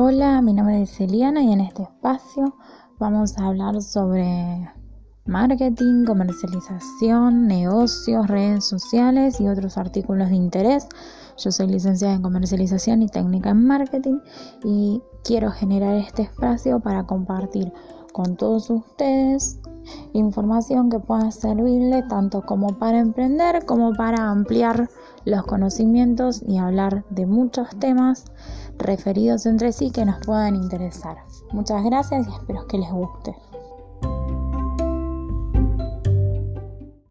Hola, mi nombre es Eliana y en este espacio vamos a hablar sobre marketing, comercialización, negocios, redes sociales y otros artículos de interés. Yo soy licenciada en comercialización y técnica en marketing y quiero generar este espacio para compartir con todos ustedes información que pueda servirle tanto como para emprender como para ampliar los conocimientos y hablar de muchos temas referidos entre sí que nos puedan interesar. Muchas gracias y espero que les guste.